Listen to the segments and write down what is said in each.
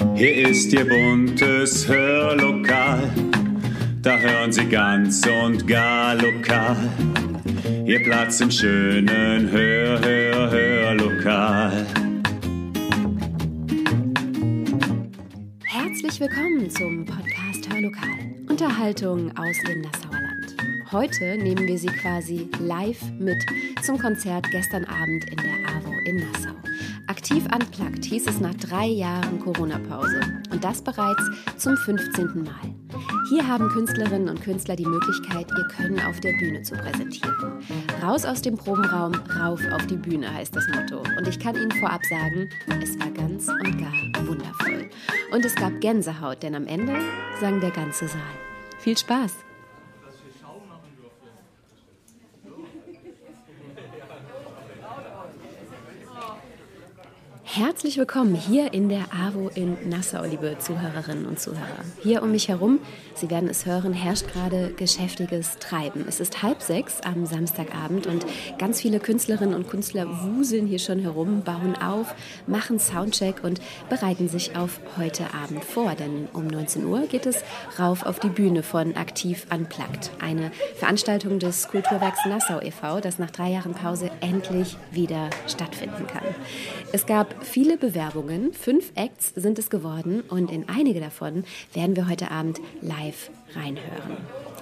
Hier ist Ihr buntes Hörlokal, da hören Sie ganz und gar lokal. Ihr Platz im schönen Hör, Hör, Hörlokal. Herzlich willkommen zum Podcast Hörlokal. Unterhaltung aus dem Nassauer Land. Heute nehmen wir Sie quasi live mit zum Konzert gestern Abend in der AWO in Nassau. Aktiv Unplugged hieß es nach drei Jahren Corona-Pause und das bereits zum 15. Mal. Hier haben Künstlerinnen und Künstler die Möglichkeit, ihr Können auf der Bühne zu präsentieren. Raus aus dem Probenraum, rauf auf die Bühne heißt das Motto. Und ich kann Ihnen vorab sagen, es war ganz und gar wundervoll. Und es gab Gänsehaut, denn am Ende sang der ganze Saal. Viel Spaß! Herzlich willkommen hier in der AWO in Nassau, liebe Zuhörerinnen und Zuhörer. Hier um mich herum, Sie werden es hören, herrscht gerade geschäftiges Treiben. Es ist halb sechs am Samstagabend und ganz viele Künstlerinnen und Künstler wuseln hier schon herum, bauen auf, machen Soundcheck und bereiten sich auf heute Abend vor. Denn um 19 Uhr geht es rauf auf die Bühne von Aktiv Unplugged. Eine Veranstaltung des Kulturwerks Nassau e.V., das nach drei Jahren Pause endlich wieder stattfinden kann. Es gab viele Bewerbungen. Fünf Acts sind es geworden und in einige davon werden wir heute Abend live reinhören.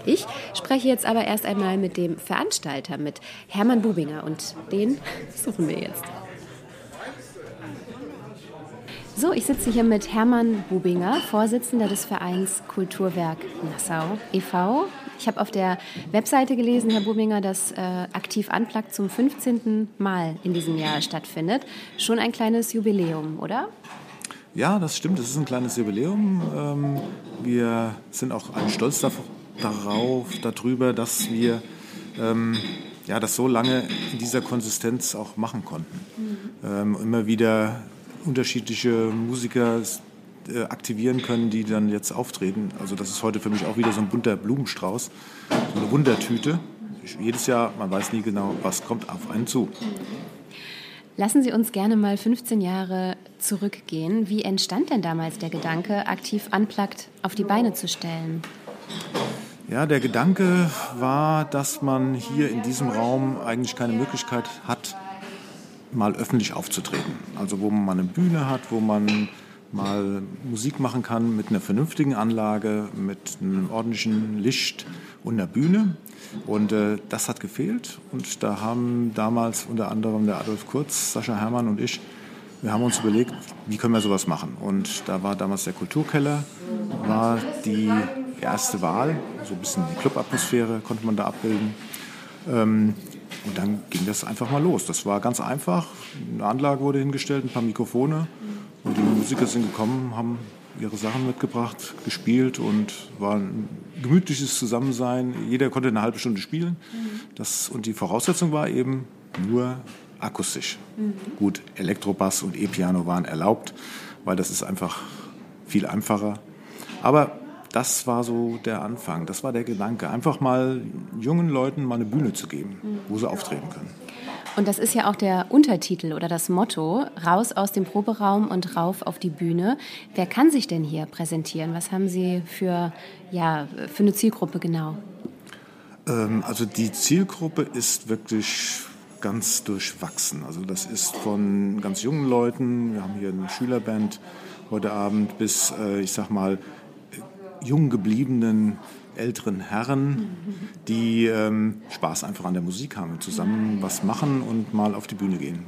Ich spreche jetzt aber erst einmal mit dem Veranstalter, mit Hermann Bubinger und den suchen wir jetzt. So, ich sitze hier mit Hermann Bubinger, Vorsitzender des Vereins Kulturwerk Nassau e.V. Ich habe auf der Webseite gelesen, Herr Bubinger, dass äh, Aktiv Unplugged zum 15. Mal in diesem Jahr stattfindet. Schon ein kleines Jubiläum, oder? Ja, das stimmt. Es ist ein kleines Jubiläum. Ähm, wir sind auch stolz darauf, darüber, dass wir ähm, ja, das so lange in dieser Konsistenz auch machen konnten. Mhm. Ähm, immer wieder unterschiedliche Musiker äh, aktivieren können, die dann jetzt auftreten. Also das ist heute für mich auch wieder so ein bunter Blumenstrauß, so eine Wundertüte. Jedes Jahr, man weiß nie genau, was kommt auf einen zu. Lassen Sie uns gerne mal 15 Jahre zurückgehen. Wie entstand denn damals der Gedanke, aktiv unplugged auf die Beine zu stellen? Ja, der Gedanke war, dass man hier in diesem Raum eigentlich keine Möglichkeit hat, mal öffentlich aufzutreten. Also wo man mal eine Bühne hat, wo man mal Musik machen kann mit einer vernünftigen Anlage, mit einem ordentlichen Licht und einer Bühne. Und äh, das hat gefehlt. Und da haben damals unter anderem der Adolf Kurz, Sascha Herrmann und ich, wir haben uns überlegt, wie können wir sowas machen. Und da war damals der Kulturkeller, war die erste Wahl. So ein bisschen die Clubatmosphäre konnte man da abbilden. Ähm, und dann ging das einfach mal los. Das war ganz einfach. Eine Anlage wurde hingestellt, ein paar Mikrofone. Und die Musiker sind gekommen, haben ihre Sachen mitgebracht, gespielt und war ein gemütliches Zusammensein. Jeder konnte eine halbe Stunde spielen. Das, und die Voraussetzung war eben nur akustisch. Mhm. Gut, Elektrobass und E-Piano waren erlaubt, weil das ist einfach viel einfacher. Aber das war so der Anfang, das war der Gedanke, einfach mal jungen Leuten mal eine Bühne zu geben, wo sie auftreten können. Und das ist ja auch der Untertitel oder das Motto, raus aus dem Proberaum und rauf auf die Bühne. Wer kann sich denn hier präsentieren? Was haben Sie für, ja, für eine Zielgruppe genau? Ähm, also die Zielgruppe ist wirklich ganz durchwachsen. Also das ist von ganz jungen Leuten, wir haben hier eine Schülerband heute Abend, bis, äh, ich sag mal, jung gebliebenen älteren Herren, die ähm, Spaß einfach an der Musik haben, zusammen was machen und mal auf die Bühne gehen.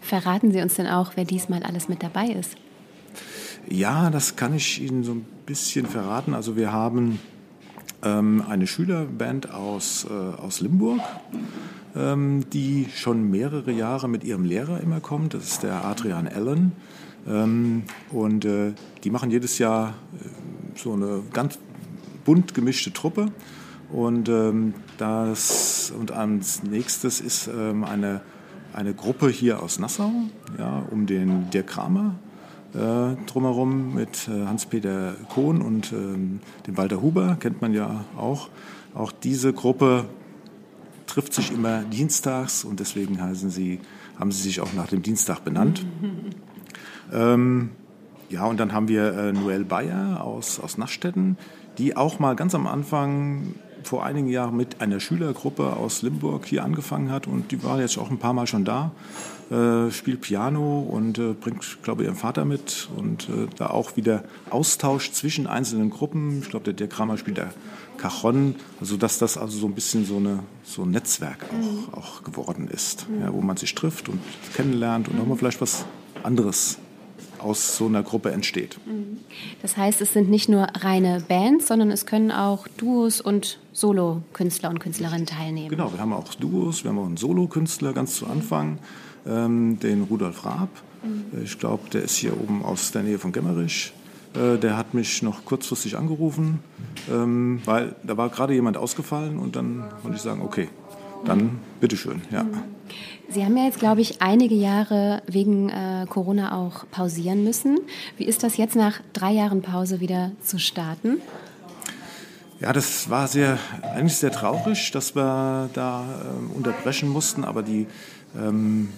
Verraten Sie uns denn auch, wer diesmal alles mit dabei ist? Ja, das kann ich Ihnen so ein bisschen verraten. Also wir haben ähm, eine Schülerband aus, äh, aus Limburg, ähm, die schon mehrere Jahre mit ihrem Lehrer immer kommt. Das ist der Adrian Allen. Ähm, und äh, die machen jedes Jahr äh, so eine ganz bunt gemischte Truppe. Und ähm, das und als nächstes ist ähm, eine, eine Gruppe hier aus Nassau, ja, um den Dirk Kramer äh, drumherum mit äh, Hans-Peter Kohn und ähm, dem Walter Huber, kennt man ja auch. Auch diese Gruppe trifft sich immer dienstags und deswegen heißen sie, haben sie sich auch nach dem Dienstag benannt. Ähm, Ja, und dann haben wir äh, Noel Bayer aus, aus Naschstetten, die auch mal ganz am Anfang vor einigen Jahren mit einer Schülergruppe aus Limburg hier angefangen hat und die war jetzt auch ein paar Mal schon da, äh, spielt Piano und äh, bringt, glaube ich, ihren Vater mit und äh, da auch wieder Austausch zwischen einzelnen Gruppen. Ich glaube, der Dirk Kramer spielt der Cajon, also dass das also so ein bisschen so, eine, so ein Netzwerk auch, mhm. auch geworden ist, ja, wo man sich trifft und kennenlernt und mhm. nochmal vielleicht was anderes aus so einer Gruppe entsteht. Mhm. Das heißt, es sind nicht nur reine Bands, sondern es können auch Duos und Solo-Künstler und Künstlerinnen teilnehmen. Genau, wir haben auch Duos, wir haben auch einen Solo-Künstler ganz zu Anfang, ähm, den Rudolf Raab. Mhm. Ich glaube, der ist hier oben aus der Nähe von Gemmerich. Äh, der hat mich noch kurzfristig angerufen, ähm, weil da war gerade jemand ausgefallen und dann konnte ich sagen, okay, dann bitteschön. Ja. Mhm. Sie haben ja jetzt, glaube ich, einige Jahre wegen äh, Corona auch pausieren müssen. Wie ist das jetzt nach drei Jahren Pause wieder zu starten? Ja, das war sehr, eigentlich sehr traurig, dass wir da äh, unterbrechen mussten, aber die, ähm,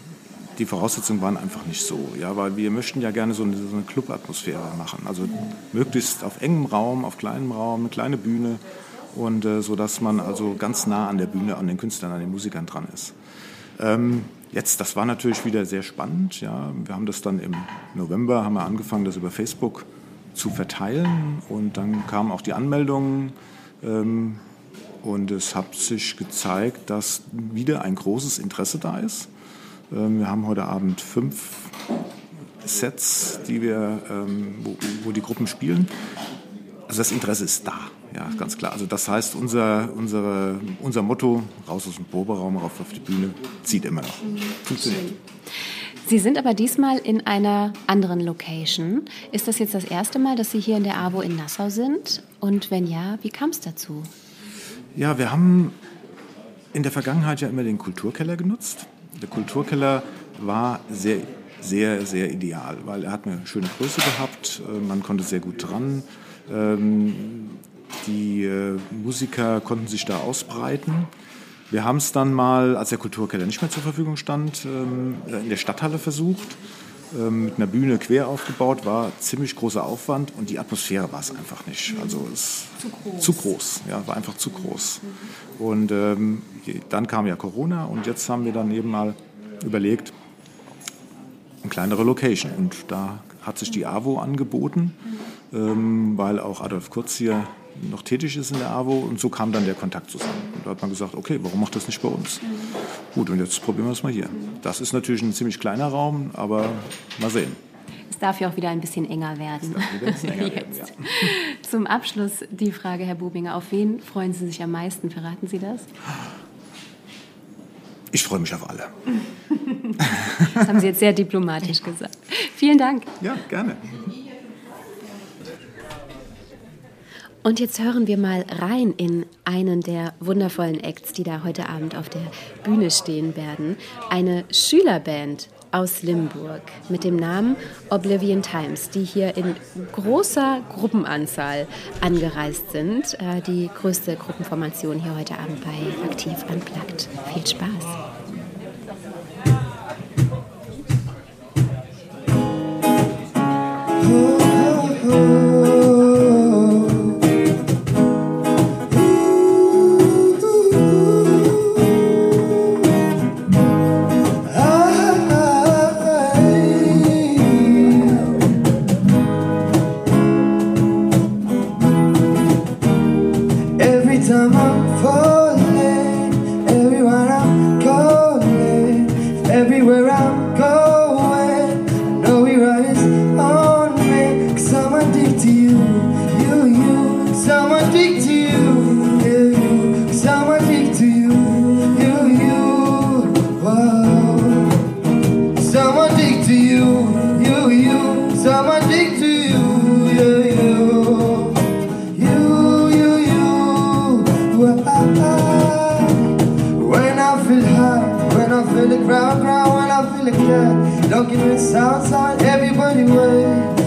die Voraussetzungen waren einfach nicht so. Ja, weil wir möchten ja gerne so eine, so eine Club-Atmosphäre machen. Also möglichst auf engem Raum, auf kleinem Raum, eine kleine Bühne und äh, so, dass man also ganz nah an der Bühne, an den Künstlern, an den Musikern dran ist. Ähm, jetzt, das war natürlich wieder sehr spannend. Ja. Wir haben das dann im November haben wir angefangen, das über Facebook zu verteilen und dann kamen auch die Anmeldungen ähm, und es hat sich gezeigt, dass wieder ein großes Interesse da ist. Ähm, wir haben heute Abend fünf Sets, die wir, ähm, wo, wo die Gruppen spielen. Also das Interesse ist da. Ja, ganz klar. Also das heißt, unser, unsere, unser Motto, raus aus dem Proberaum, rauf auf die Bühne, zieht immer noch. Funktioniert. Sie sind aber diesmal in einer anderen Location. Ist das jetzt das erste Mal, dass Sie hier in der AWO in Nassau sind? Und wenn ja, wie kam es dazu? Ja, wir haben in der Vergangenheit ja immer den Kulturkeller genutzt. Der Kulturkeller war sehr, sehr, sehr ideal, weil er hat eine schöne Größe gehabt, äh, man konnte sehr gut dran. Ähm, die äh, Musiker konnten sich da ausbreiten. Wir haben es dann mal, als der Kulturkeller nicht mehr zur Verfügung stand, ähm, in der Stadthalle versucht. Ähm, mit einer Bühne quer aufgebaut, war ziemlich großer Aufwand und die Atmosphäre war es einfach nicht. Also es zu groß. Zu groß, ja, war einfach zu groß. Und ähm, dann kam ja Corona und jetzt haben wir dann eben mal überlegt, eine kleinere Location. Und da hat sich die AWO angeboten, ähm, weil auch Adolf Kurz hier noch tätig ist in der AWO und so kam dann der Kontakt zusammen. Und da hat man gesagt, okay, warum macht das nicht bei uns? Gut, und jetzt probieren wir es mal hier. Das ist natürlich ein ziemlich kleiner Raum, aber mal sehen. Es darf ja auch wieder ein bisschen enger werden. Bisschen enger werden ja. Zum Abschluss die Frage, Herr Bubinger, auf wen freuen Sie sich am meisten? Verraten Sie das? Ich freue mich auf alle. Das haben Sie jetzt sehr diplomatisch gesagt. Vielen Dank. Ja, gerne. Und jetzt hören wir mal rein in einen der wundervollen Acts, die da heute Abend auf der Bühne stehen werden. Eine Schülerband aus Limburg mit dem Namen Oblivion Times, die hier in großer Gruppenanzahl angereist sind. Äh, die größte Gruppenformation hier heute Abend bei Aktiv Unplugged. Viel Spaß. Don't give it sounds sign. everybody wait.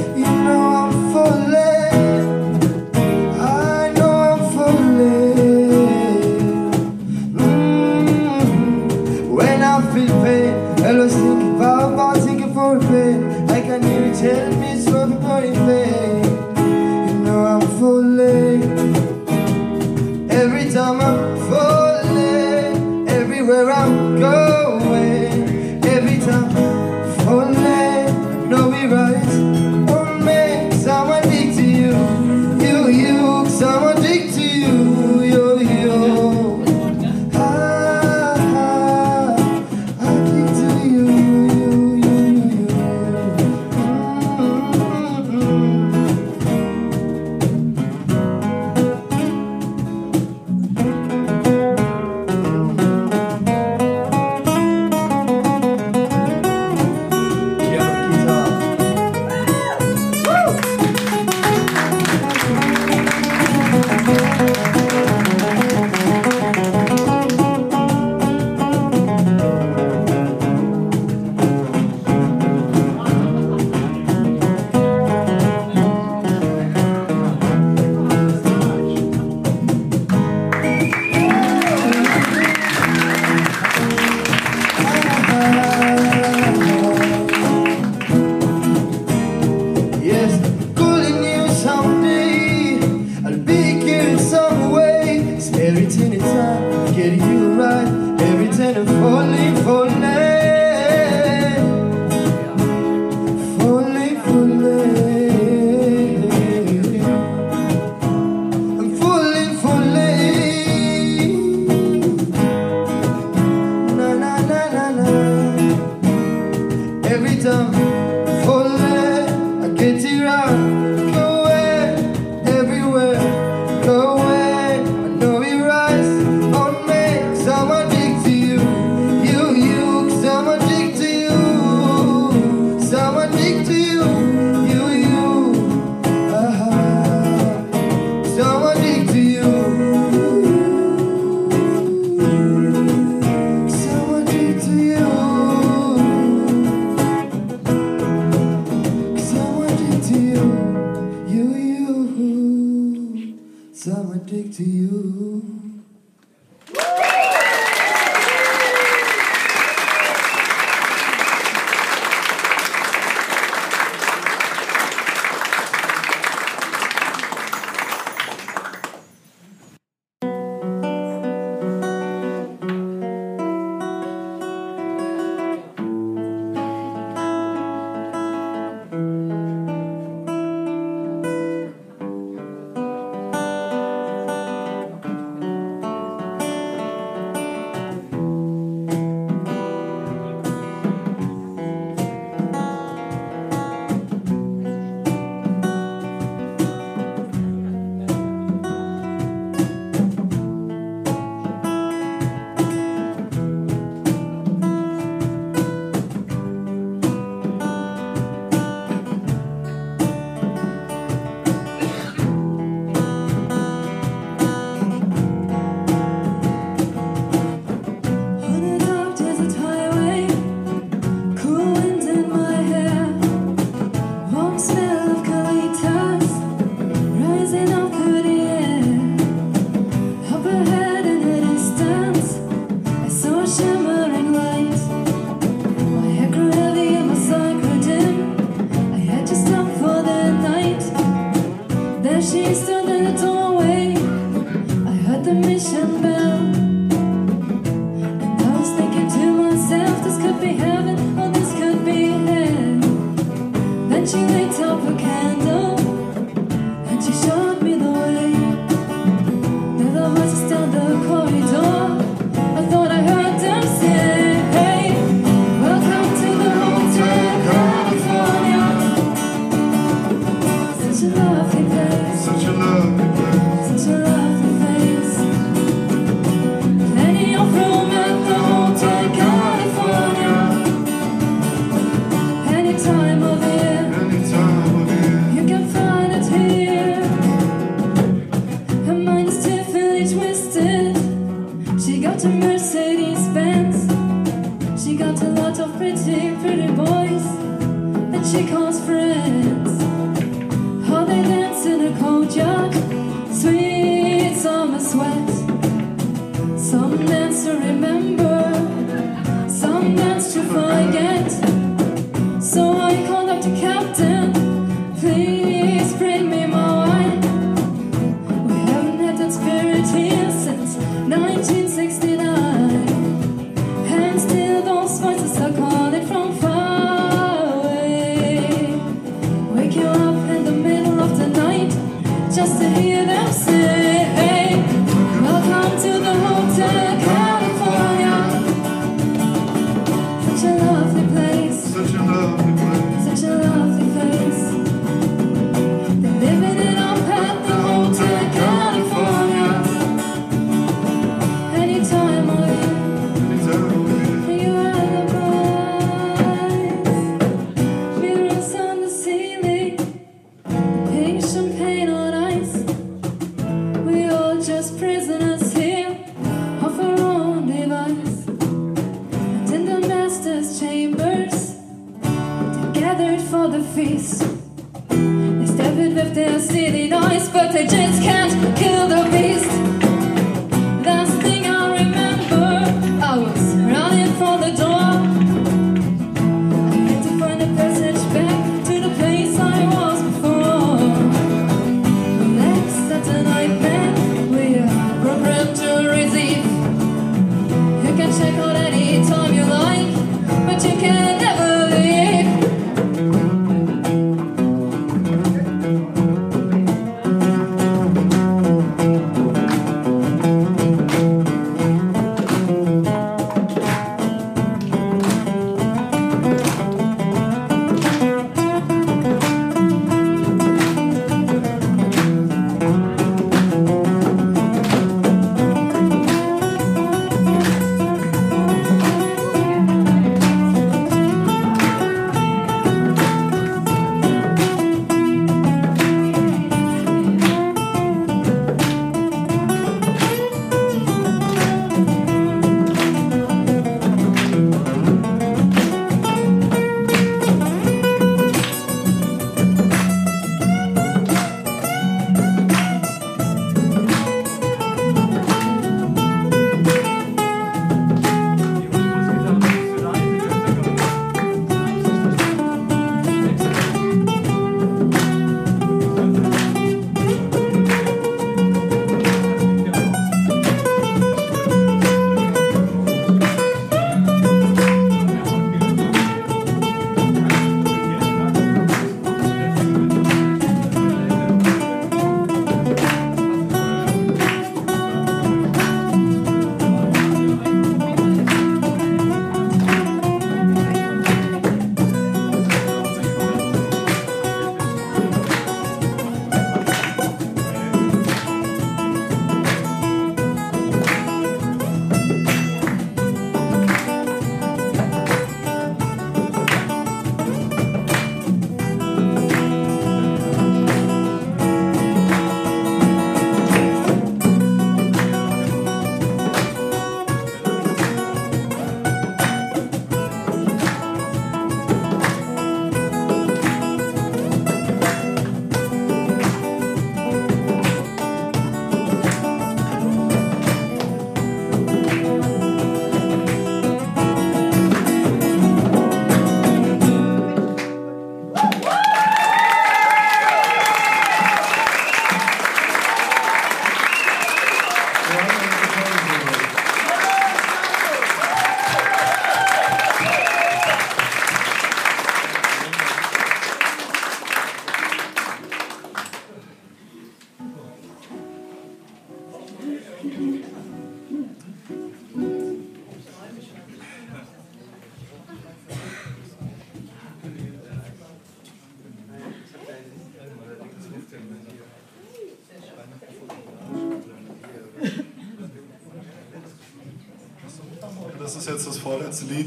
Lied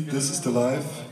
This is the Life.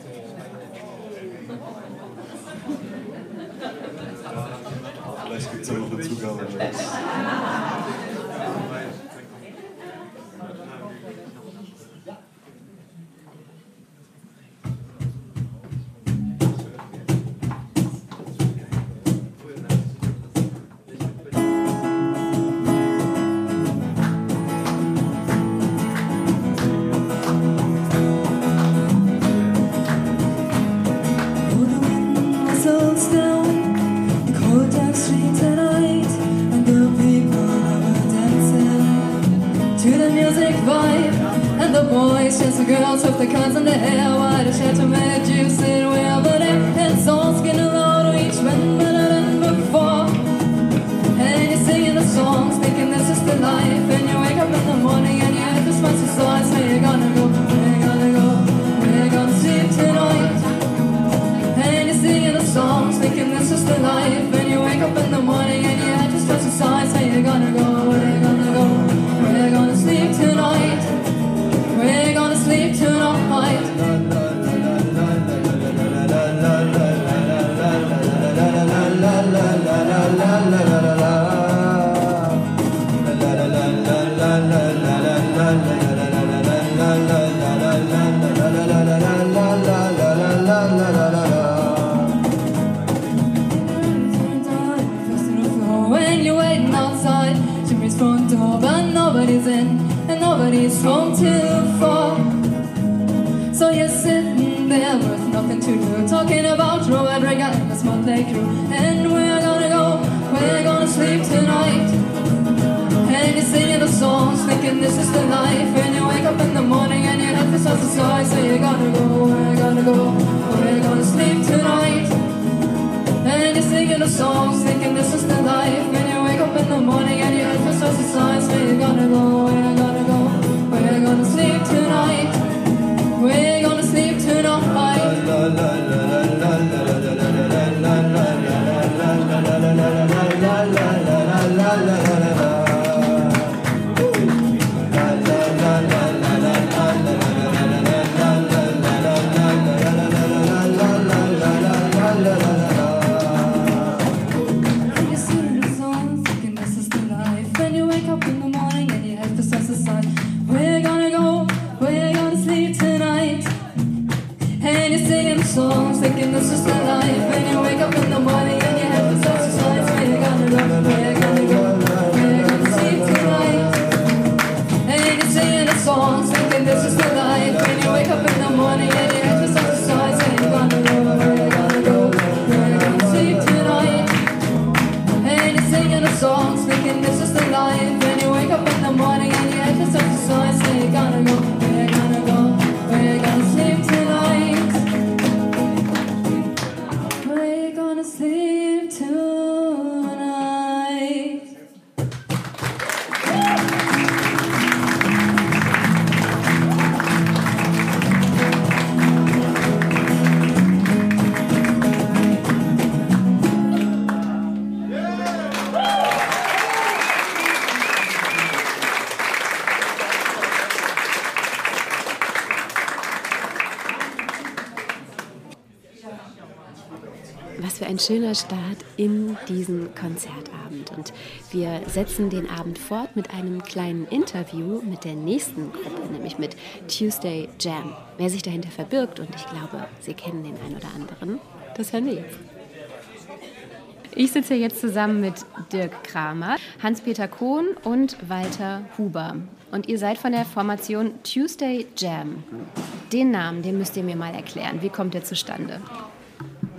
Schöner Start in diesen Konzertabend. Und wir setzen den Abend fort mit einem kleinen Interview mit der nächsten Gruppe, nämlich mit Tuesday Jam. Wer sich dahinter verbirgt, und ich glaube, Sie kennen den einen oder anderen, das hören wir jetzt. Ich sitze jetzt zusammen mit Dirk Kramer, Hans-Peter Kohn und Walter Huber. Und ihr seid von der Formation Tuesday Jam. Den Namen, den müsst ihr mir mal erklären. Wie kommt der zustande?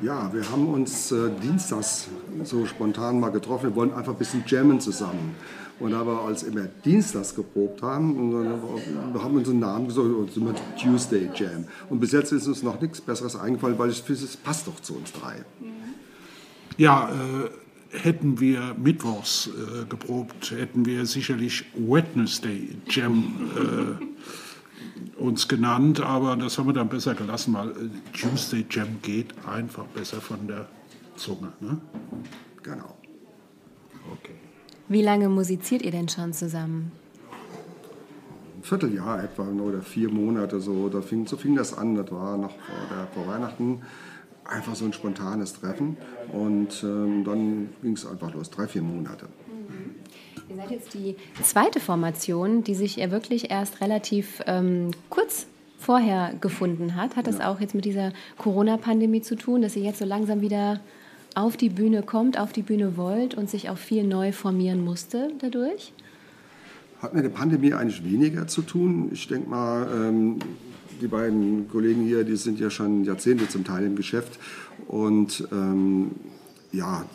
Ja, wir haben uns äh, dienstags so spontan mal getroffen. Wir wollten einfach ein bisschen jammen zusammen. Und wir als immer dienstags geprobt haben, und dann haben wir uns einen Namen gesagt, sind wir Tuesday Jam. Und bis jetzt ist uns noch nichts Besseres eingefallen, weil ich finde, es passt doch zu uns drei. Ja, äh, hätten wir Mittwochs äh, geprobt, hätten wir sicherlich Wednesday Jam äh, uns genannt, aber das haben wir dann besser gelassen, weil äh, Tuesday Jam geht einfach besser von der Zunge. Ne? Genau. Okay. Wie lange musiziert ihr denn schon zusammen? Ein Vierteljahr etwa oder vier Monate so. Da fing, so fing das an. Das war noch vor, der, vor Weihnachten einfach so ein spontanes Treffen. Und ähm, dann ging es einfach los. Drei, vier Monate. Ihr seid jetzt die zweite Formation, die sich ja wirklich erst relativ ähm, kurz vorher gefunden hat. Hat das auch jetzt mit dieser Corona-Pandemie zu tun, dass ihr jetzt so langsam wieder auf die Bühne kommt, auf die Bühne wollt und sich auch viel neu formieren musste dadurch? Hat mit der Pandemie eigentlich weniger zu tun. Ich denke mal, ähm, die beiden Kollegen hier, die sind ja schon Jahrzehnte zum Teil im Geschäft. Und ähm, ja,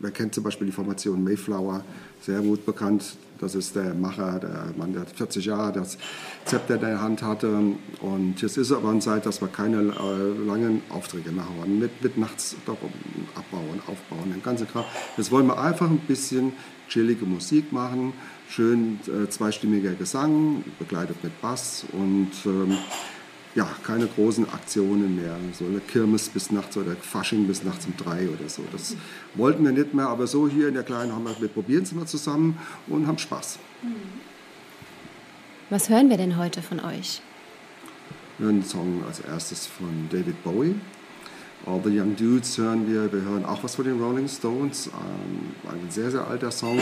wer kennt zum Beispiel die Formation Mayflower, sehr gut bekannt. Das ist der Macher, der Mann, der 40 Jahre das Zepter in der Hand hatte. Und jetzt ist aber eine Zeit, dass wir keine äh, langen Aufträge haben. Mit, mit nachts doch abbauen, aufbauen, den ganzen Kram. Jetzt wollen wir einfach ein bisschen chillige Musik machen. Schön äh, zweistimmiger Gesang, begleitet mit Bass und ähm, ja, keine großen Aktionen mehr. So eine Kirmes bis nachts oder Fasching bis nachts um drei oder so. Das wollten wir nicht mehr, aber so hier in der kleinen haben wir, wir probieren es mal zusammen und haben Spaß. Was hören wir denn heute von euch? Wir hören einen Song als erstes von David Bowie. All the Young Dudes hören wir. Wir hören auch was von den Rolling Stones. Ähm, ein sehr, sehr alter Song.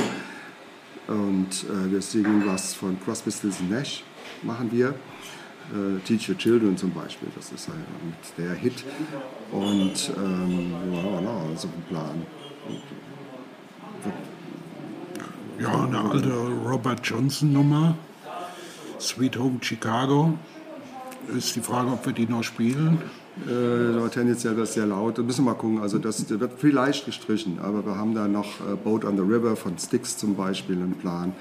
Und äh, wir singen was von Crosby, Stills Nash, machen wir. Äh, Teach Your Children zum Beispiel, das ist halt der Hit. Und ähm, ja, na, also ein Plan. Ja, eine alte Robert Johnson-Nummer, Sweet Home Chicago. Ist die Frage, ob wir die noch spielen. Äh, tendenziell wird es sehr laut. Da müssen wir mal gucken. Also das wird vielleicht gestrichen, aber wir haben da noch äh, Boat on the River von Styx zum Beispiel im Plan.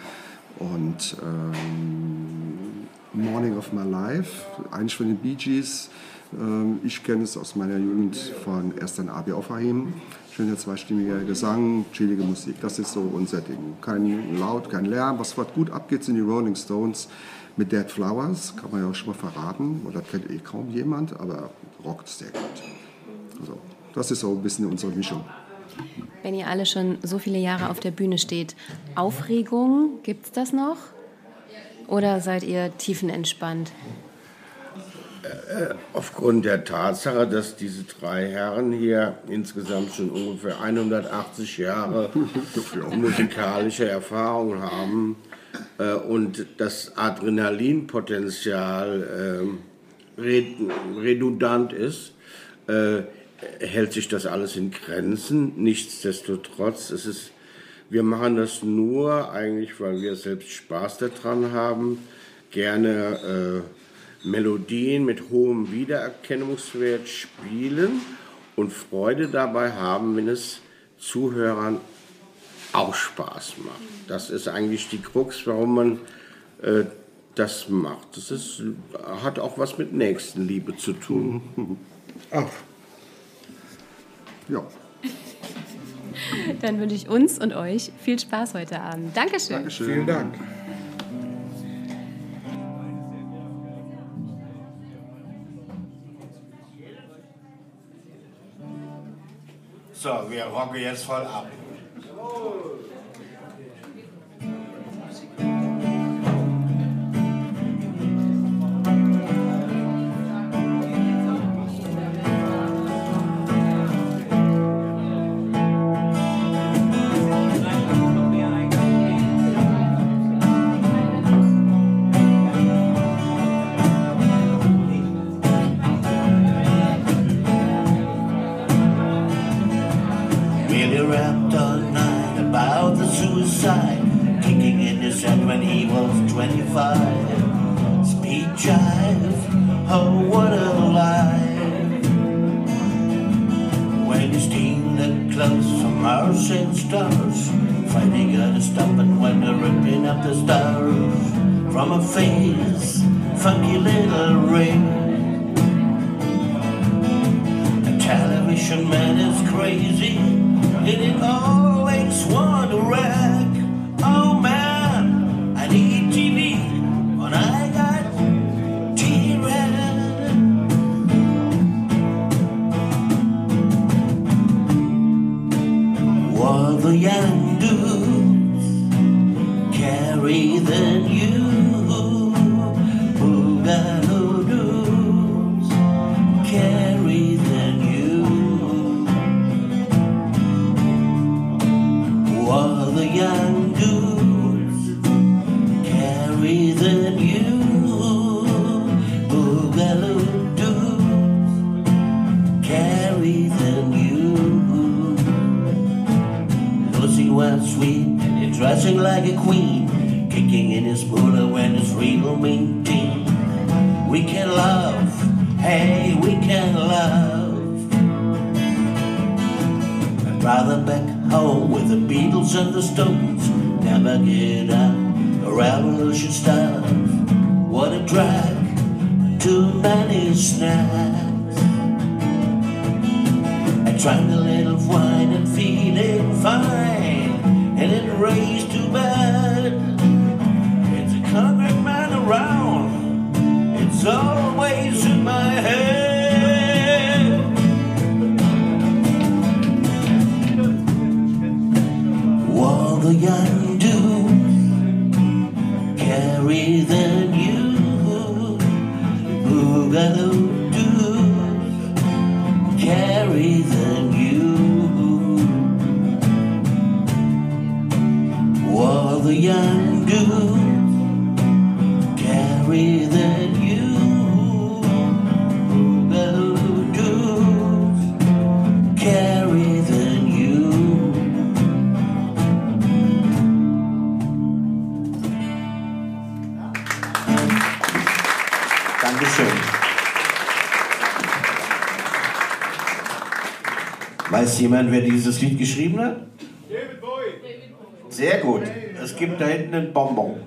Und ähm, Morning of My Life, eigentlich von den Bee Gees. Ähm, ich kenne es aus meiner Jugend von Erstern Abi Aufahim. Schöner zweistimmiger Gesang, chillige Musik. Das ist so unser Ding. Kein Laut, kein Lärm. Was gut abgeht, sind die Rolling Stones mit Dead Flowers. Kann man ja auch schon mal verraten. Oder kennt eh kaum jemand, aber rockt sehr gut. Also, das ist so ein bisschen unsere Mischung. Wenn ihr alle schon so viele Jahre auf der Bühne steht, Aufregung, gibt es das noch? Oder seid ihr tiefenentspannt? Aufgrund der Tatsache, dass diese drei Herren hier insgesamt schon ungefähr 180 Jahre musikalische Erfahrung haben äh, und das Adrenalinpotenzial äh, redundant ist, äh, hält sich das alles in Grenzen. Nichtsdestotrotz, es ist, wir machen das nur eigentlich, weil wir selbst Spaß daran haben, gerne äh, Melodien mit hohem Wiedererkennungswert spielen und Freude dabei haben, wenn es Zuhörern auch Spaß macht. Das ist eigentlich die Krux, warum man äh, das macht. Das ist, hat auch was mit Nächstenliebe zu tun. Ach. Ja, Dann wünsche ich uns und euch viel Spaß heute Abend. Dankeschön. Dankeschön. Vielen Dank. So, wir rocken jetzt voll ab. 25. Speed jive, oh what a life. When you steal the clothes from Mars and stars Finally gotta stop it when they're ripping up the stars From a face, funky little ring The television man is crazy And it always want to wreck Weiß jemand, wer dieses Lied geschrieben hat? David Bowie. Sehr gut. Es gibt da hinten einen Bonbon.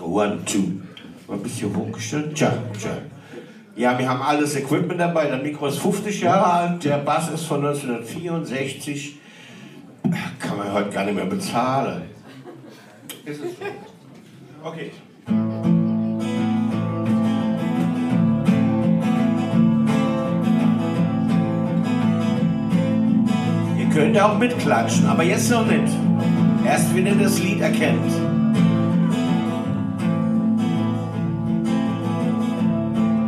One, two. Mal ein bisschen hochgestellt. Tja, tja. Ja, wir haben alles Equipment dabei. Der Mikro ist 50 Jahre alt, der Bass ist von 1964. Kann man heute gar nicht mehr bezahlen. Ist es so? Okay. Ihr auch mitklatschen, aber jetzt noch nicht. Erst wenn ihr das Lied erkennt.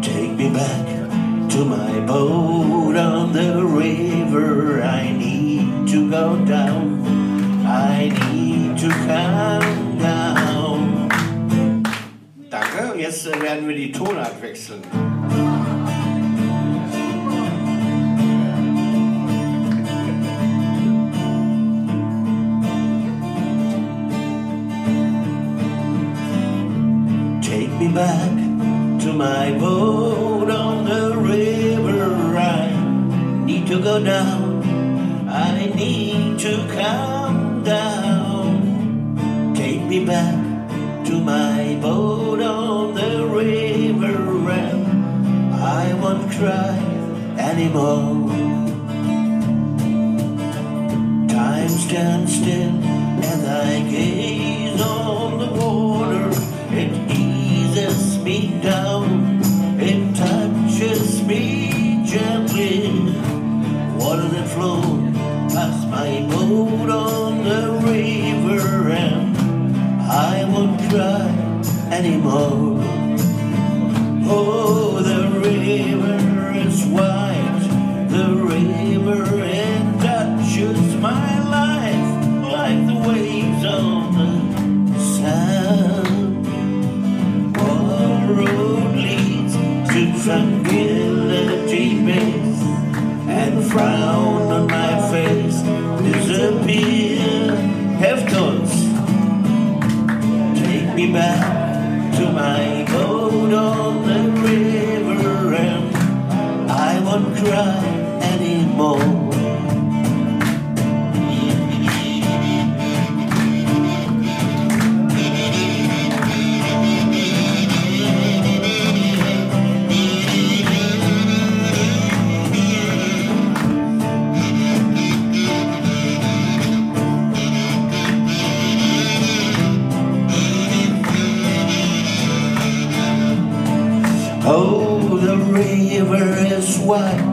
Take me back to my boat on the river. I need to go down. I need to come down. Danke. Jetzt werden wir die Tonart wechseln. Back to my boat on the river. I need to go down. I need to come down. Take me back to my boat on the river. And I won't cry anymore. Time's stands anymore. To my boat on the river, and I won't cry work.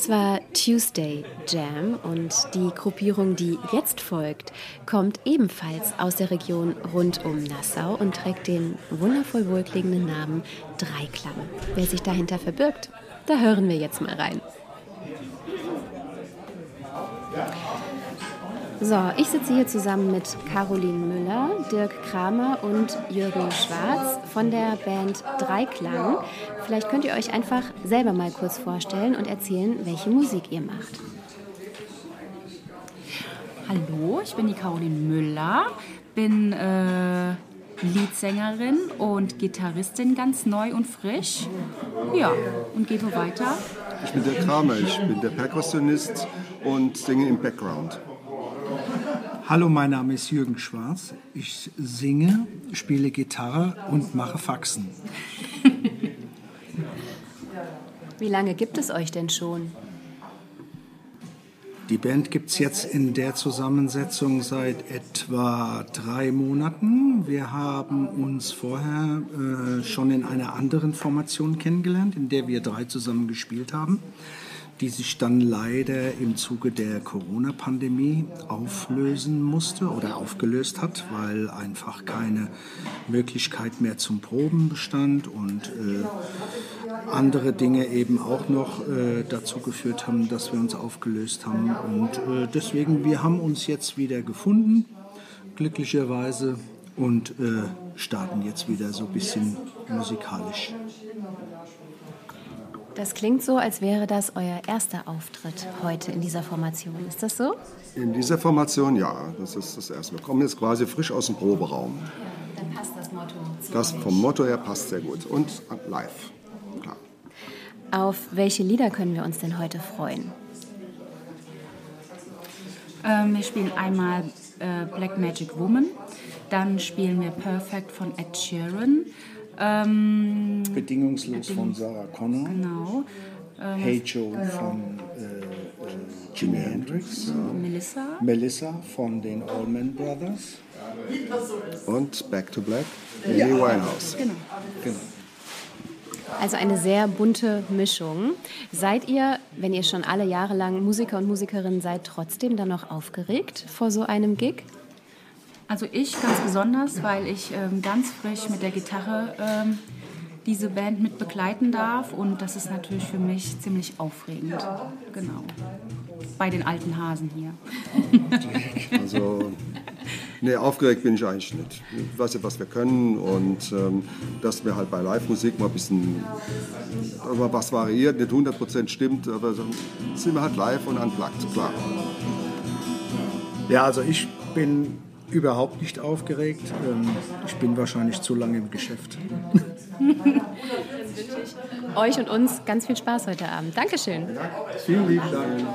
Das war Tuesday Jam und die Gruppierung, die jetzt folgt, kommt ebenfalls aus der Region rund um Nassau und trägt den wundervoll wohlklingenden Namen Dreiklang. Wer sich dahinter verbirgt, da hören wir jetzt mal rein. So, ich sitze hier zusammen mit Caroline Müller, Dirk Kramer und Jürgen Schwarz von der Band Dreiklang. Vielleicht könnt ihr euch einfach selber mal kurz vorstellen und erzählen, welche Musik ihr macht. Hallo, ich bin die Caroline Müller, bin äh, Leadsängerin und Gitarristin ganz neu und frisch. Ja, und gebe weiter. Ich bin der Kramer, ich bin der Perkussionist und singe im Background. Hallo, mein Name ist Jürgen Schwarz. Ich singe, spiele Gitarre und mache Faxen. Wie lange gibt es euch denn schon? Die Band gibt es jetzt in der Zusammensetzung seit etwa drei Monaten. Wir haben uns vorher äh, schon in einer anderen Formation kennengelernt, in der wir drei zusammen gespielt haben, die sich dann leider im Zuge der Corona-Pandemie auflösen musste oder aufgelöst hat, weil einfach keine Möglichkeit mehr zum Proben bestand und äh, andere Dinge eben auch noch äh, dazu geführt haben, dass wir uns aufgelöst haben. Und äh, deswegen, wir haben uns jetzt wieder gefunden, glücklicherweise, und äh, starten jetzt wieder so ein bisschen musikalisch. Das klingt so, als wäre das euer erster Auftritt heute in dieser Formation. Ist das so? In dieser Formation, ja, das ist das erste. Wir kommen jetzt quasi frisch aus dem Proberaum. Dann passt das Motto. Zu Das euch. vom Motto her passt sehr gut. Und live, klar. Auf welche Lieder können wir uns denn heute freuen? Ähm, wir spielen einmal äh, Black Magic Woman, dann spielen wir Perfect von Ed Sheeran. Ähm, Bedingungslos von Sarah Connor. genau. Hey Joe von äh, äh, Jimi Hendrix. Melissa. Melissa von den Allman Brothers. Und Back to Black, Amy Winehouse. Genau. Genau. Also eine sehr bunte Mischung. Seid ihr, wenn ihr schon alle Jahre lang Musiker und Musikerinnen seid, trotzdem dann noch aufgeregt vor so einem Gig? Also ich ganz besonders, weil ich ähm, ganz frisch mit der Gitarre ähm, diese Band mit begleiten darf und das ist natürlich für mich ziemlich aufregend. Genau. Bei den alten Hasen hier. Also, nee, aufgeregt bin ich eigentlich nicht. Ich weiß ja, was wir können und ähm, dass wir halt bei Live-Musik mal ein bisschen mal was variiert, nicht 100% stimmt, aber so sind wir halt live und unplugged, klar. Ja, also ich bin überhaupt nicht aufgeregt. Ähm, Ich bin wahrscheinlich zu lange im Geschäft. Euch und uns ganz viel Spaß heute Abend. Dankeschön. Vielen lieben Dank.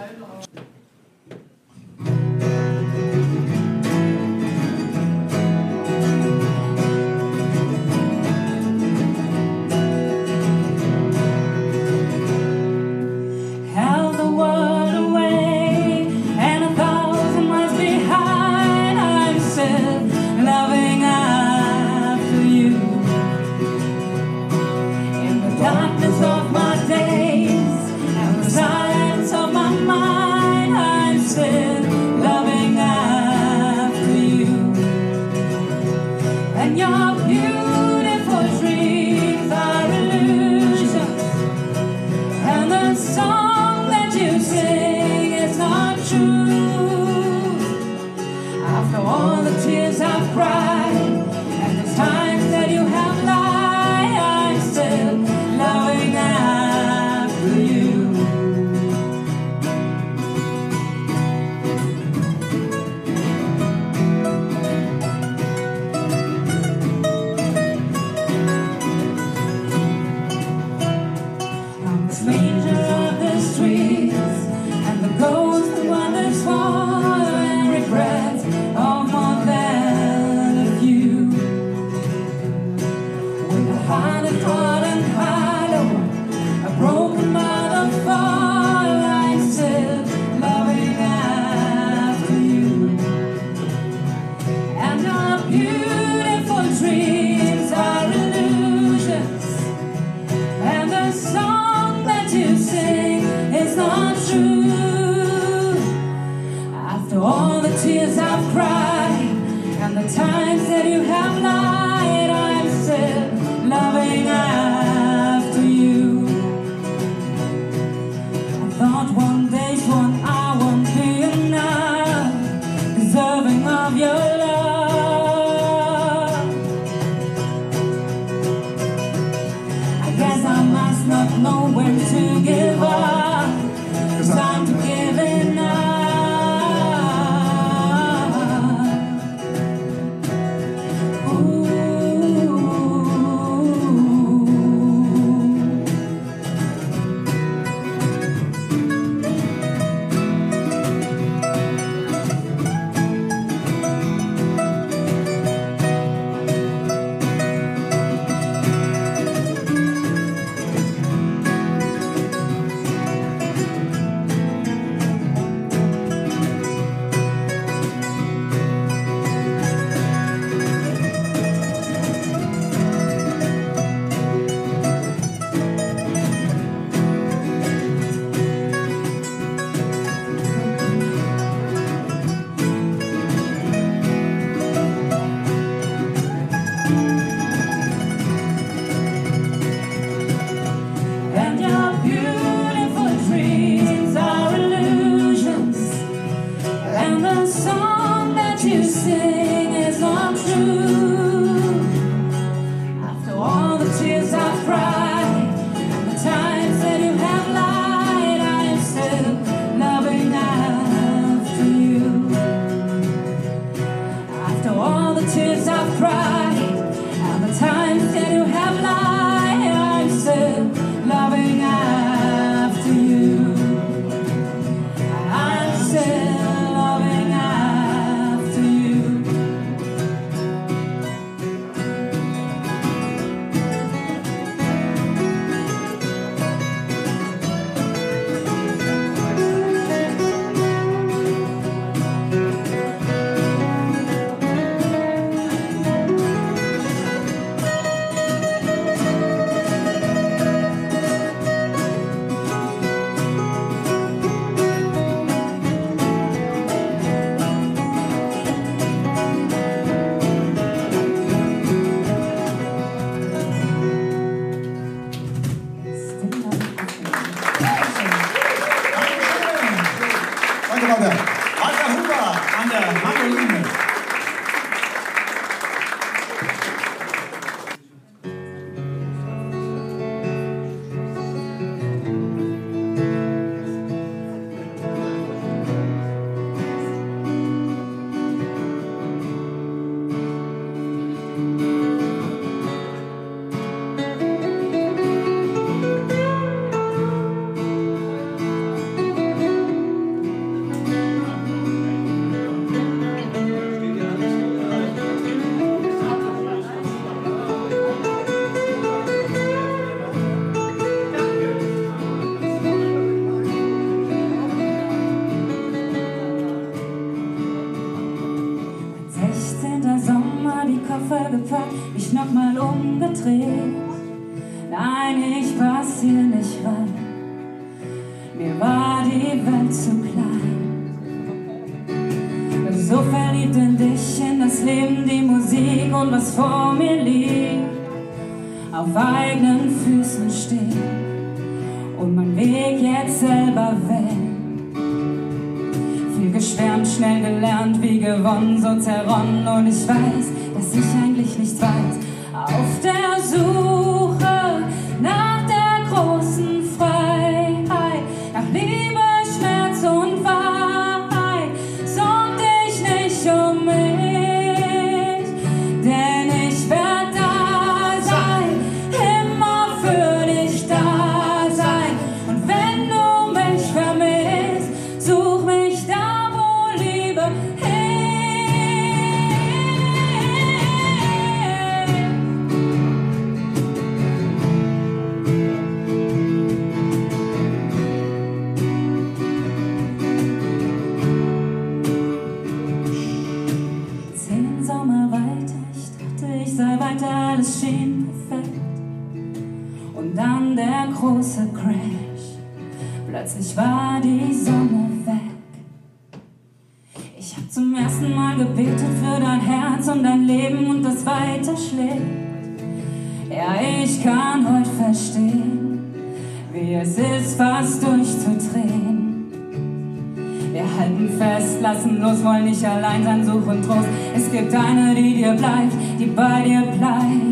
nicht allein sein, such und Trost. Es gibt eine, die dir bleibt, die bei dir bleibt.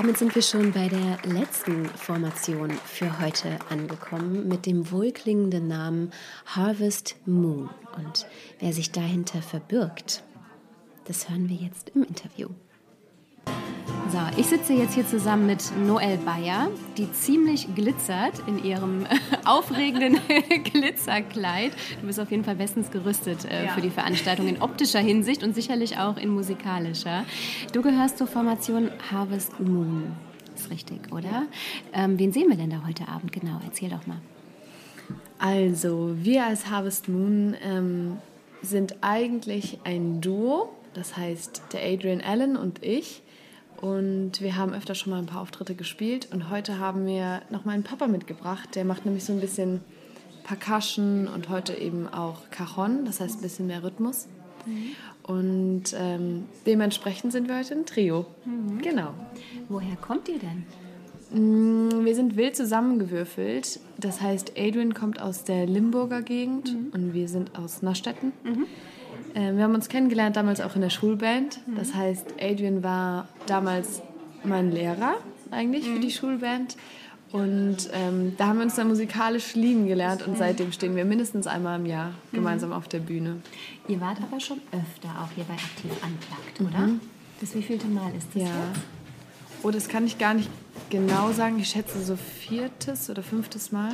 Damit sind wir schon bei der letzten Formation für heute angekommen mit dem wohlklingenden Namen Harvest Moon. Und wer sich dahinter verbirgt, das hören wir jetzt im Interview. So, ich sitze jetzt hier zusammen mit Noel Bayer, die ziemlich glitzert in ihrem aufregenden Glitzerkleid. Du bist auf jeden Fall bestens gerüstet äh, Ja. für die Veranstaltung in optischer Hinsicht und sicherlich auch in musikalischer. Du gehörst zur Formation Harvest Moon. Ist richtig, oder? Ähm, wen sehen wir denn da heute Abend genau? Erzähl doch mal. Also, wir als Harvest Moon ähm, sind eigentlich ein Duo. Das heißt, der Adrian Allen und ich. Und wir haben öfter schon mal ein paar Auftritte gespielt. Und heute haben wir noch meinen Papa mitgebracht. Der macht nämlich so ein bisschen Percussion und heute eben auch Cajon. Das heißt ein bisschen mehr Rhythmus. Und ähm, dementsprechend sind wir heute ein Trio. Genau. Woher kommt ihr denn? Mm, Wir sind wild zusammengewürfelt. Das heißt, Adrian kommt aus der Limburger Gegend und wir sind aus Nastetten. Ähm, wir haben uns kennengelernt damals auch in der Schulband. Das heißt, Adrian war damals mein Lehrer eigentlich für die Schulband. Und ähm, da haben wir uns dann musikalisch lieben gelernt und seitdem stehen wir mindestens einmal im Jahr gemeinsam auf der Bühne. Ihr wart aber schon öfter auch hier bei Aktiv Unplugged, oder? Das wievielte Mal ist das Ja. jetzt? Oh, das kann ich gar nicht genau sagen. Ich schätze so viertes oder fünftes Mal.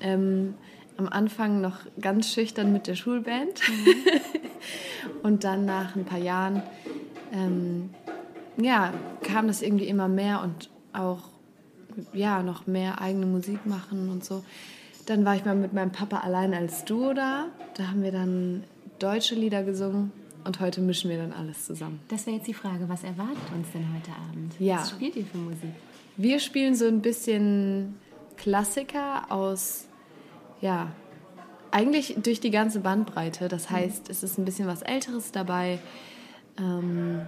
Ähm, am Anfang noch ganz schüchtern mit der Schulband. und dann nach ein paar Jahren ähm, ja, kam das irgendwie immer mehr und auch ja, noch mehr eigene Musik machen und so. Dann war ich mal mit meinem Papa allein als Duo da. Da haben wir dann deutsche Lieder gesungen und heute mischen wir dann alles zusammen. Das wäre jetzt die Frage, was erwartet uns denn heute Abend? Ja. Was spielt ihr für Musik? Wir spielen so ein bisschen Klassiker aus, ja, eigentlich durch die ganze Bandbreite. Das heißt, es ist ein bisschen was Älteres dabei. Ähm,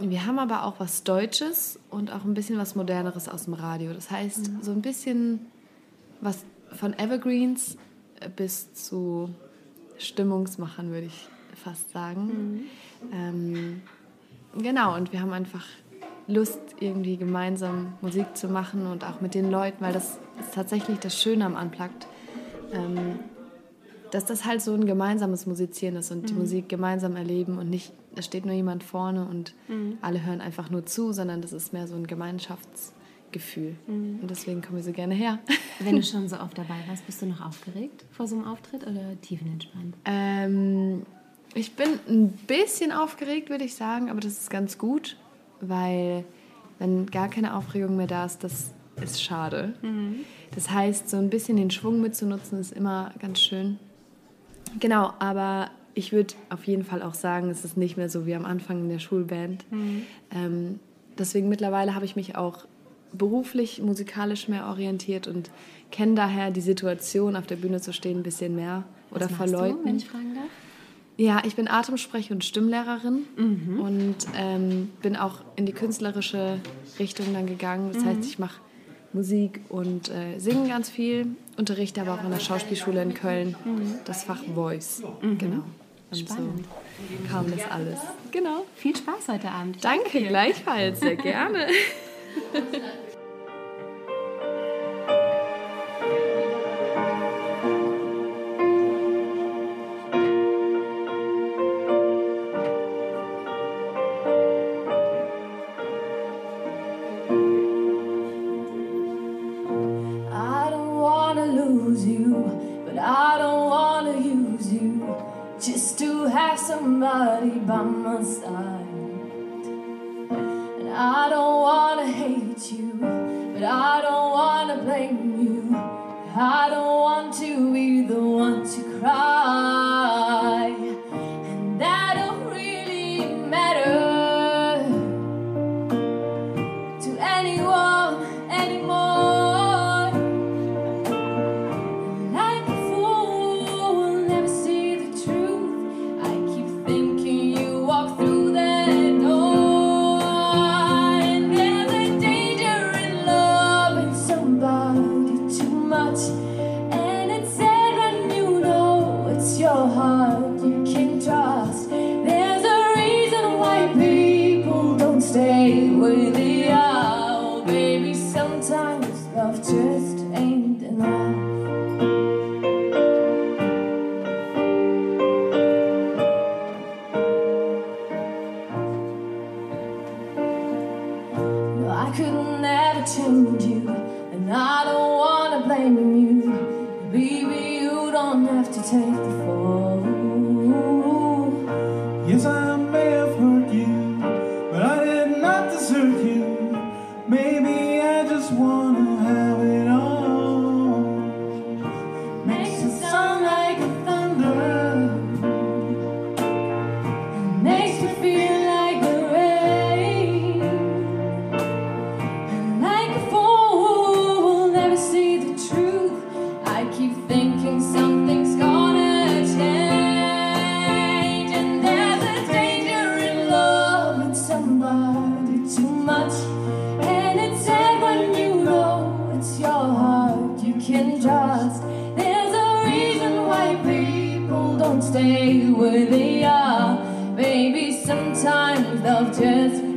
wir haben aber auch was Deutsches und auch ein bisschen was Moderneres aus dem Radio. Das heißt, so ein bisschen was von Evergreens bis zu Stimmungsmachern, würde ich fast sagen. Ähm, genau, und wir haben einfach Lust, irgendwie gemeinsam Musik zu machen und auch mit den Leuten, weil das ist tatsächlich das Schöne am Unplugged, ähm, dass das halt so ein gemeinsames Musizieren ist und die Musik gemeinsam erleben und nicht, da steht nur jemand vorne und alle hören einfach nur zu, sondern das ist mehr so ein Gemeinschaftsgefühl. Und deswegen kommen wir so gerne her. Wenn du schon so oft dabei warst, bist du noch aufgeregt vor so einem Auftritt oder tiefenentspannt? Ähm, ich bin ein bisschen aufgeregt, würde ich sagen, aber das ist ganz gut, weil wenn gar keine Aufregung mehr da ist, das ist schade. Das heißt, so ein bisschen den Schwung mitzunutzen, ist immer ganz schön. Genau, aber ich würde auf jeden Fall auch sagen, es ist nicht mehr so wie am Anfang in der Schulband. Ähm, deswegen mittlerweile habe ich mich auch beruflich, musikalisch mehr orientiert und kenne daher die Situation, auf der Bühne zu stehen, ein bisschen mehr oder Was vor machst Leuten. Du, wenn ich fragen darf? Ja, ich bin Atemsprech- und Stimmlehrerin und ähm, bin auch in die künstlerische Richtung dann gegangen. Das heißt, ich mache Musik und äh, singe ganz viel, unterrichte aber auch an der Schauspielschule in Köln das Fach Voice. Genau. Und Spannend. so kam das alles. Genau. Viel Spaß heute Abend. Ich Danke, gleichfalls. Sehr gerne. can trust. There's a reason why people don't stay where they are. Maybe sometimes love just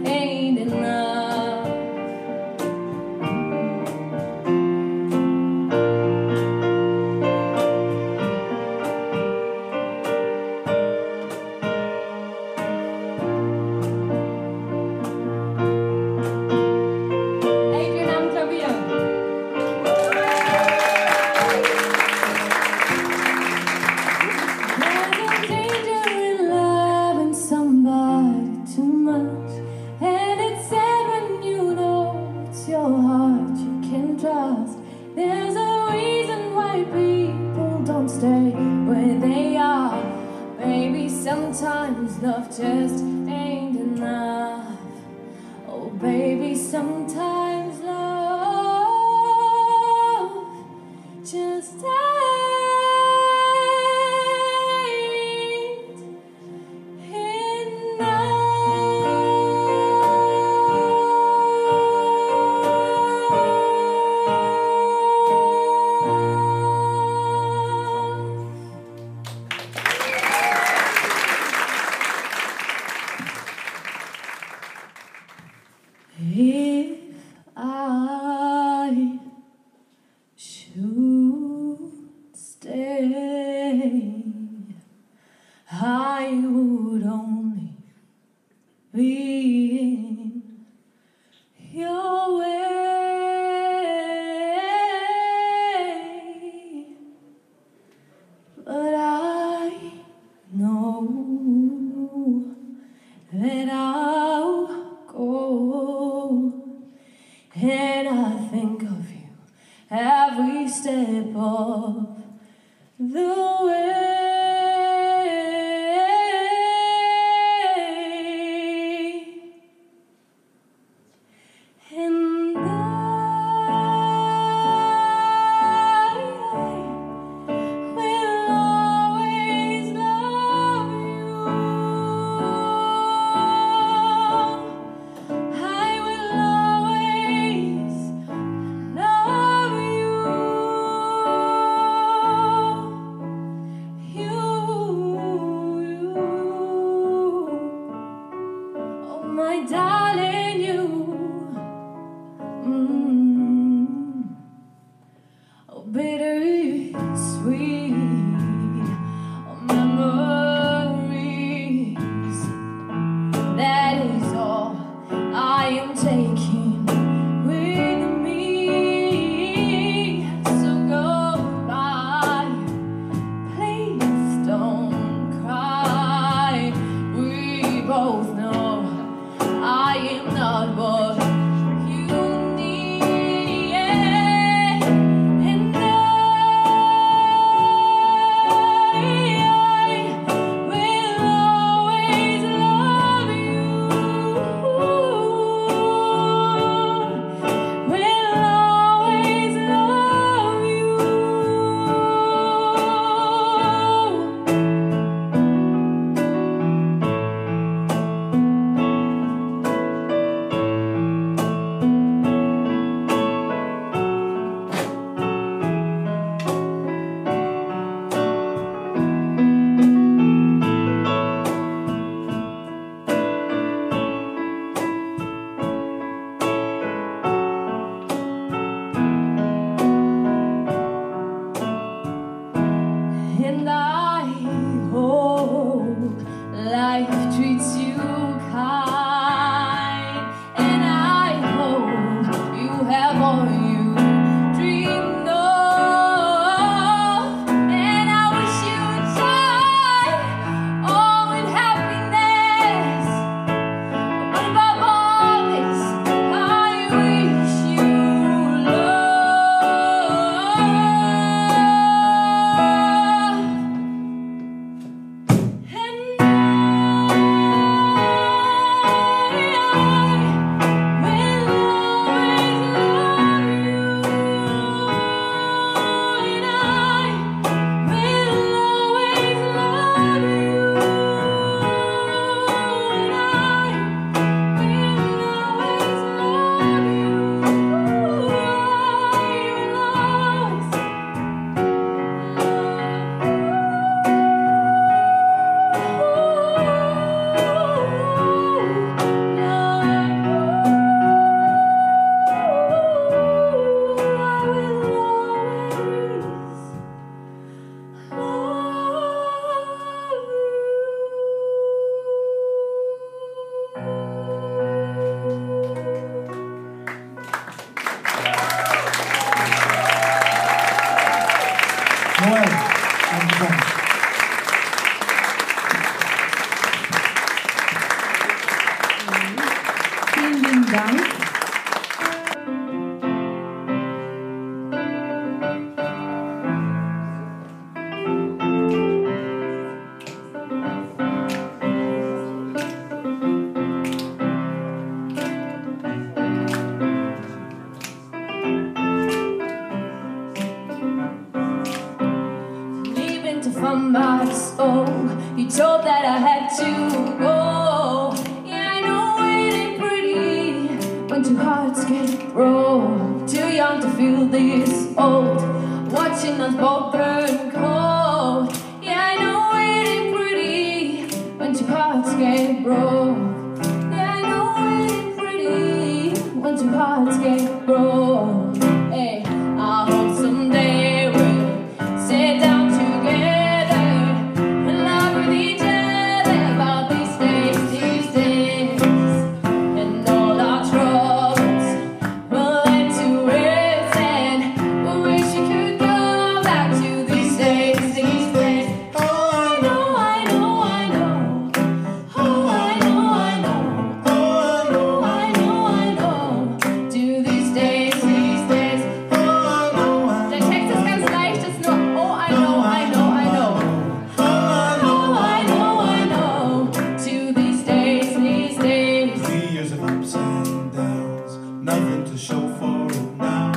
to show for it now.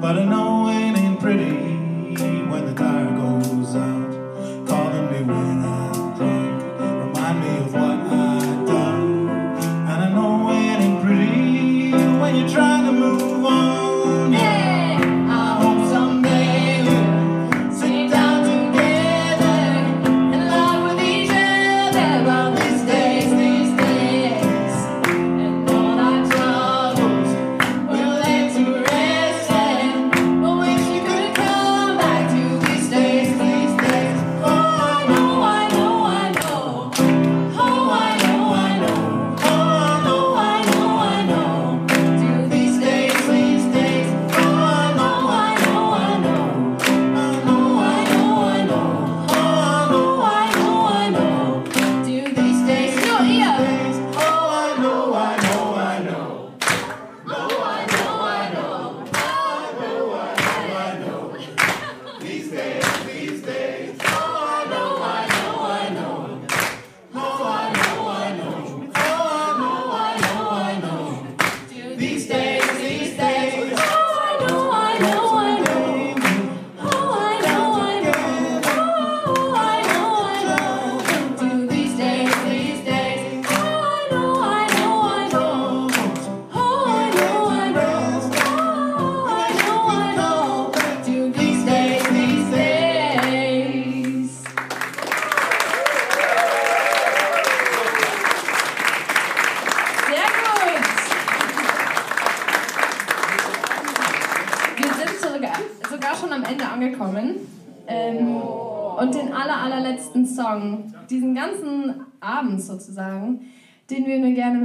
But I know it ain't.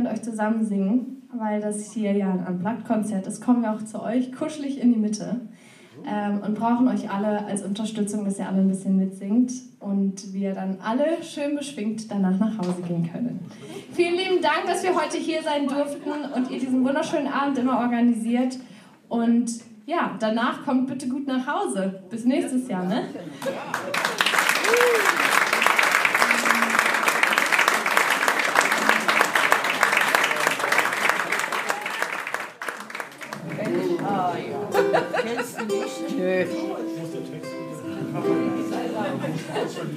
mit euch zusammen singen, weil das hier ja ein Unplugged-Konzert ist. Kommen wir auch zu euch kuschelig in die Mitte ähm, und brauchen euch alle als Unterstützung, dass ihr alle ein bisschen mitsingt und wir dann alle schön beschwingt danach nach Hause gehen können. Vielen lieben Dank, dass wir heute hier sein durften und ihr diesen wunderschönen Abend immer organisiert. Und ja, danach kommt bitte gut nach Hause. Bis nächstes Jahr, ne?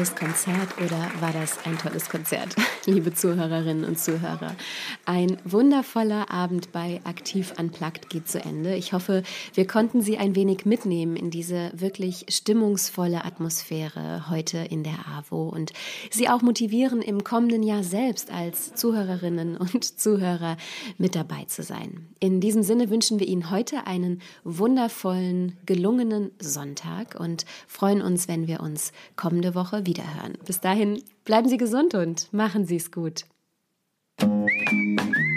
tolles Konzert oder war das ein tolles Konzert, liebe Zuhörerinnen und Zuhörer? Ein wundervoller Abend bei Aktiv Unplugged geht zu Ende. Ich hoffe, wir konnten Sie ein wenig mitnehmen in diese wirklich stimmungsvolle Atmosphäre heute in der AWO und Sie auch motivieren, im kommenden Jahr selbst als Zuhörerinnen und Zuhörer mit dabei zu sein. In diesem Sinne wünschen wir Ihnen heute einen wundervollen, gelungenen Sonntag und freuen uns, wenn wir uns kommende Woche wiederhören. Bis dahin bleiben Sie gesund und machen Sie es gut. thank you